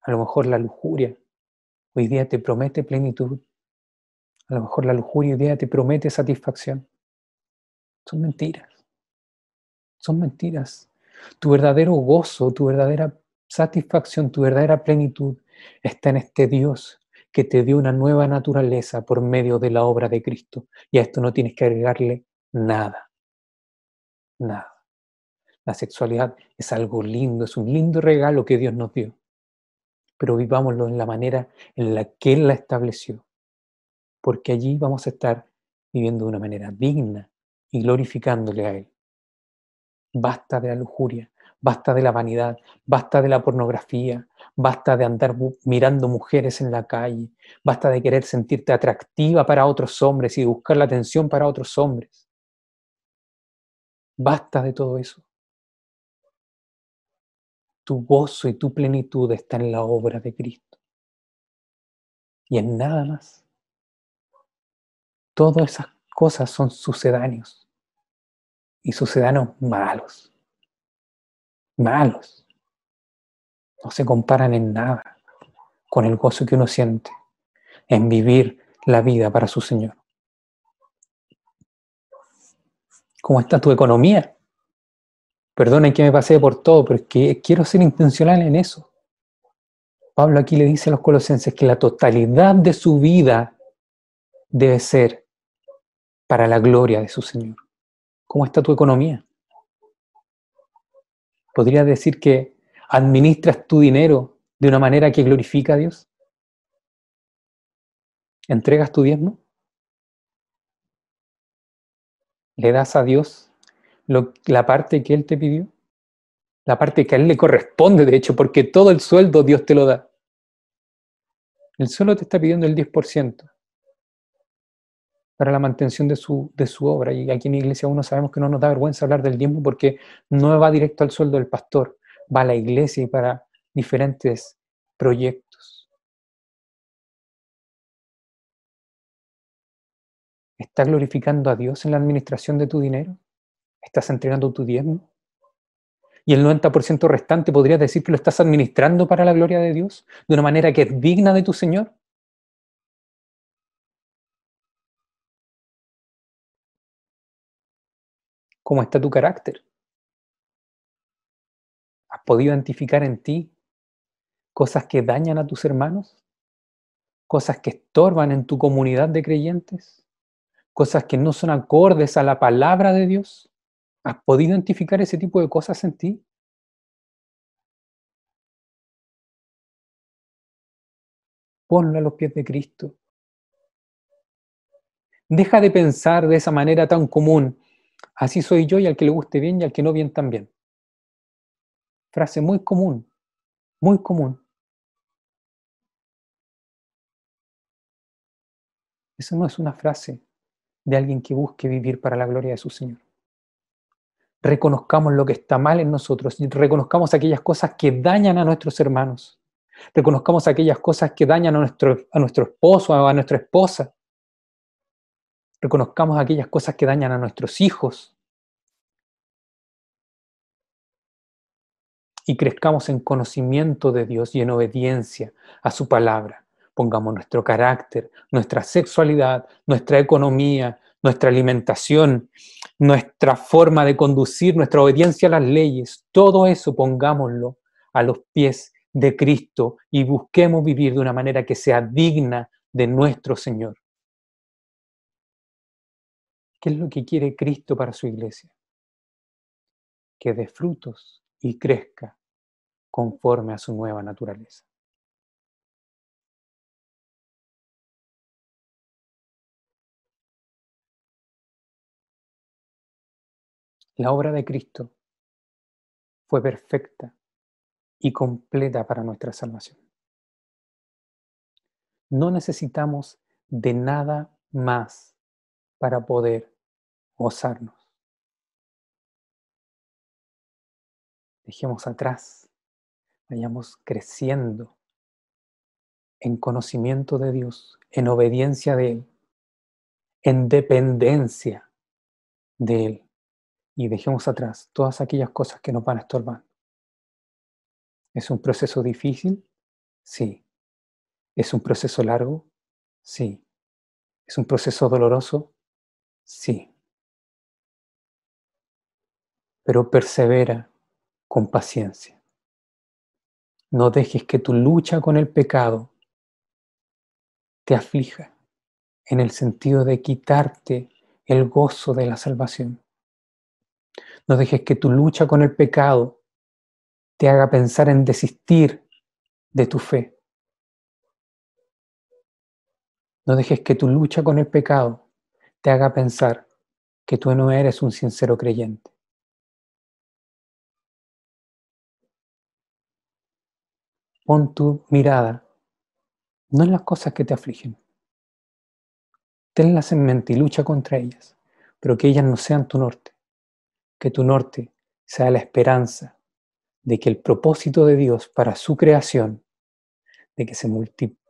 A lo mejor la lujuria hoy día te promete plenitud. A lo mejor la lujuria hoy día te promete satisfacción. Son mentiras. Son mentiras. Tu verdadero gozo, tu verdadera satisfacción, tu verdadera plenitud está en este Dios que te dio una nueva naturaleza por medio de la obra de Cristo. Y a esto no tienes que agregarle nada. Nada. La sexualidad es algo lindo, es un lindo regalo que Dios nos dio pero vivámoslo en la manera en la que Él la estableció, porque allí vamos a estar viviendo de una manera digna y glorificándole a Él. Basta de la lujuria, basta de la vanidad, basta de la pornografía, basta de andar mirando mujeres en la calle, basta de querer sentirte atractiva para otros hombres y buscar la atención para otros hombres. Basta de todo eso tu gozo y tu plenitud está en la obra de Cristo. Y en nada más. Todas esas cosas son sucedáneos. Y sucedáneos malos. Malos. No se comparan en nada con el gozo que uno siente en vivir la vida para su Señor. ¿Cómo está tu economía? Perdonen que me pasé por todo, pero es que quiero ser intencional en eso. Pablo aquí le dice a los colosenses que la totalidad de su vida debe ser para la gloria de su Señor. ¿Cómo está tu economía? ¿Podrías decir que administras tu dinero de una manera que glorifica a Dios? ¿Entregas tu diezmo? ¿Le das a Dios la parte que Él te pidió, la parte que a Él le corresponde, de hecho, porque todo el sueldo Dios te lo da. Él solo te está pidiendo el 10% para la mantención de su, de su obra. Y aquí en iglesia uno sabemos que no nos da vergüenza hablar del tiempo porque no va directo al sueldo del pastor, va a la iglesia y para diferentes proyectos. ¿Estás glorificando a Dios en la administración de tu dinero? ¿Estás entregando tu diezmo? Y el 90% restante podrías decir que lo estás administrando para la gloria de Dios, de una manera que es digna de tu Señor. ¿Cómo está tu carácter? ¿Has podido identificar en ti cosas que dañan a tus hermanos? ¿Cosas que estorban en tu comunidad de creyentes? ¿Cosas que no son acordes a la palabra de Dios? ¿Has podido identificar ese tipo de cosas en ti? Ponlo a los pies de Cristo. Deja de pensar de esa manera tan común. Así soy yo y al que le guste bien y al que no bien también. Frase muy común, muy común. Eso no es una frase de alguien que busque vivir para la gloria de su Señor reconozcamos lo que está mal en nosotros reconozcamos aquellas cosas que dañan a nuestros hermanos. Reconozcamos aquellas cosas que dañan a nuestro, a nuestro esposo a nuestra esposa. Reconozcamos aquellas cosas que dañan a nuestros hijos. Y crezcamos en conocimiento de Dios y en obediencia a su palabra. Pongamos nuestro carácter, nuestra sexualidad, nuestra economía, nuestra alimentación, nuestra forma de conducir, nuestra obediencia a las leyes, todo eso pongámoslo a los pies de Cristo y busquemos vivir de una manera que sea digna de nuestro Señor. ¿Qué es lo que quiere Cristo para su iglesia? Que dé frutos y crezca conforme a su nueva naturaleza. La obra de Cristo fue perfecta y completa para nuestra salvación. No necesitamos de nada más para poder gozarnos. Dejemos atrás, vayamos creciendo en conocimiento de Dios, en obediencia de Él, en dependencia de Él y dejemos atrás todas aquellas cosas que nos van a estorbar. ¿Es un proceso difícil? Sí. ¿Es un proceso largo? Sí. ¿Es un proceso doloroso? Sí. Pero persevera con paciencia. No dejes que tu lucha con el pecado te aflija en el sentido de quitarte el gozo de la salvación. No dejes que tu lucha con el pecado te haga pensar en desistir de tu fe. No dejes que tu lucha con el pecado te haga pensar que tú no eres un sincero creyente. Pon tu mirada no en las cosas que te afligen. Tenlas en mente y lucha contra ellas, pero que ellas no sean tu norte que tu norte sea la esperanza de que el propósito de Dios para su creación, de que, se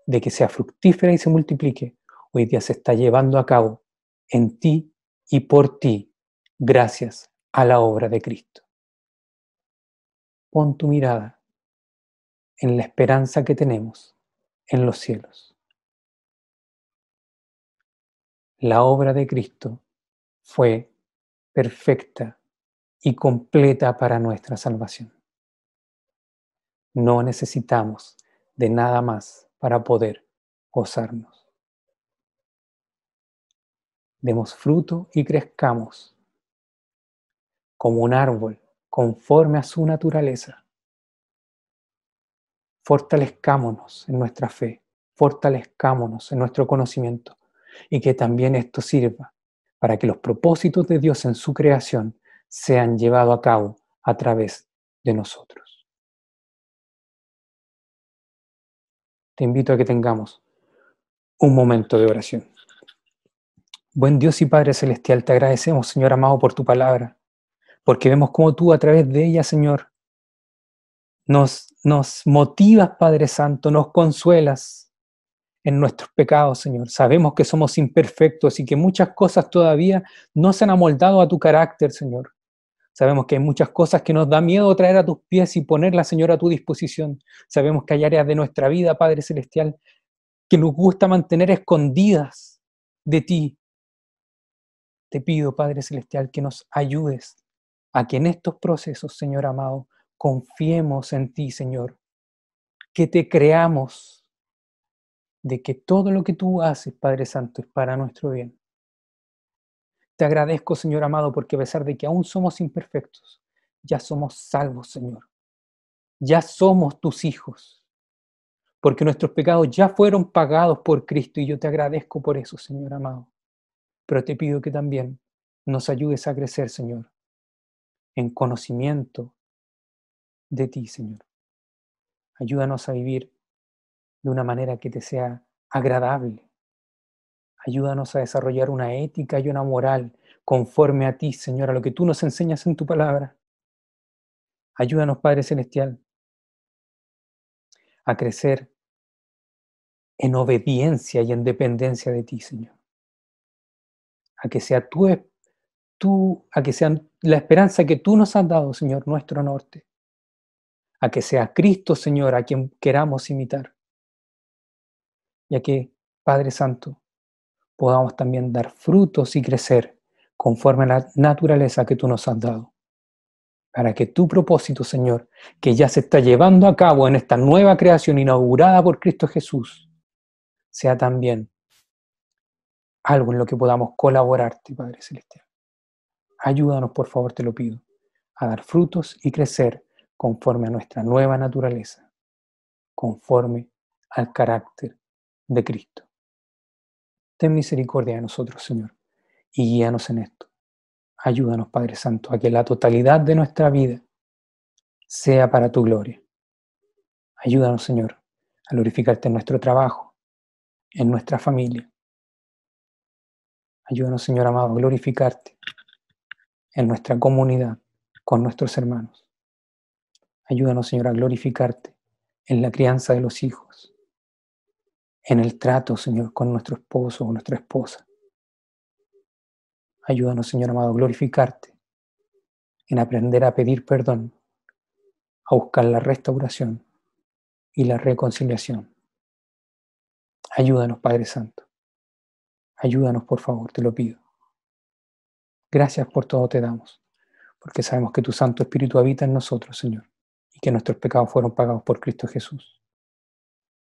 de que sea fructífera y se multiplique, hoy día se está llevando a cabo en ti y por ti, gracias a la obra de Cristo. Pon tu mirada en la esperanza que tenemos en los cielos. La obra de Cristo fue perfecta y completa para nuestra salvación. No necesitamos de nada más para poder gozarnos. Demos fruto y crezcamos como un árbol conforme a su naturaleza. Fortalezcámonos en nuestra fe, fortalezcámonos en nuestro conocimiento y que también esto sirva para que los propósitos de Dios en su creación sean llevados a cabo a través de nosotros. Te invito a que tengamos un momento de oración. Buen Dios y Padre Celestial, te agradecemos, Señor amado, por tu palabra, porque vemos cómo tú a través de ella, Señor, nos, nos motivas, Padre Santo, nos consuelas en nuestros pecados, Señor. Sabemos que somos imperfectos y que muchas cosas todavía no se han amoldado a tu carácter, Señor. Sabemos que hay muchas cosas que nos da miedo traer a tus pies y ponerlas, Señor, a tu disposición. Sabemos que hay áreas de nuestra vida, Padre Celestial, que nos gusta mantener escondidas de ti. Te pido, Padre Celestial, que nos ayudes a que en estos procesos, Señor amado, confiemos en ti, Señor. Que te creamos de que todo lo que tú haces, Padre Santo, es para nuestro bien. Te agradezco, Señor amado, porque a pesar de que aún somos imperfectos, ya somos salvos, Señor. Ya somos tus hijos, porque nuestros pecados ya fueron pagados por Cristo y yo te agradezco por eso, Señor amado. Pero te pido que también nos ayudes a crecer, Señor, en conocimiento de ti, Señor. Ayúdanos a vivir de una manera que te sea agradable, Ayúdanos a desarrollar una ética y una moral conforme a ti, Señor, a lo que tú nos enseñas en tu palabra. Ayúdanos, Padre Celestial, a crecer en obediencia y en dependencia de ti, Señor. A que sea tú, tú, a que sea la esperanza que tú nos has dado, Señor, nuestro norte. A que sea Cristo, Señor, a quien queramos imitar. Y a que, Padre Santo, podamos también dar frutos y crecer conforme a la naturaleza que tú nos has dado. Para que tu propósito, Señor, que ya se está llevando a cabo en esta nueva creación inaugurada por Cristo Jesús, sea también algo en lo que podamos colaborarte, Padre Celestial. Ayúdanos, por favor, te lo pido, a dar frutos y crecer conforme a nuestra nueva naturaleza, conforme al carácter de Cristo. Ten misericordia de nosotros, Señor, y guíanos en esto. Ayúdanos, Padre Santo, a que la totalidad de nuestra vida sea para tu gloria. Ayúdanos, Señor, a glorificarte en nuestro trabajo, en nuestra familia. Ayúdanos, Señor amado, a glorificarte en nuestra comunidad con nuestros hermanos. Ayúdanos, Señor, a glorificarte en la crianza de los hijos, en el trato, Señor, con nuestro esposo o nuestra esposa. Ayúdanos, Señor amado, a glorificarte en aprender a pedir perdón, a buscar la restauración y la reconciliación. Ayúdanos, Padre Santo. Ayúdanos, por favor, te lo pido. Gracias por todo te damos, porque sabemos que tu Santo Espíritu habita en nosotros, Señor, que nuestros pecados fueron pagados por Cristo Jesús.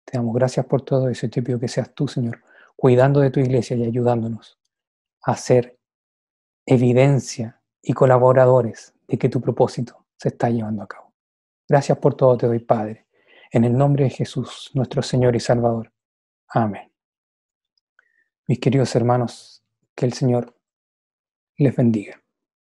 Te damos gracias por todo eso y te pido que seas tú, Señor, cuidando de tu iglesia y ayudándonos a ser evidencia y colaboradores de que tu propósito se está llevando a cabo. Gracias por todo te doy, Padre, en el nombre de Jesús, nuestro Señor y Salvador. Amén. Mis queridos hermanos, que el Señor les bendiga.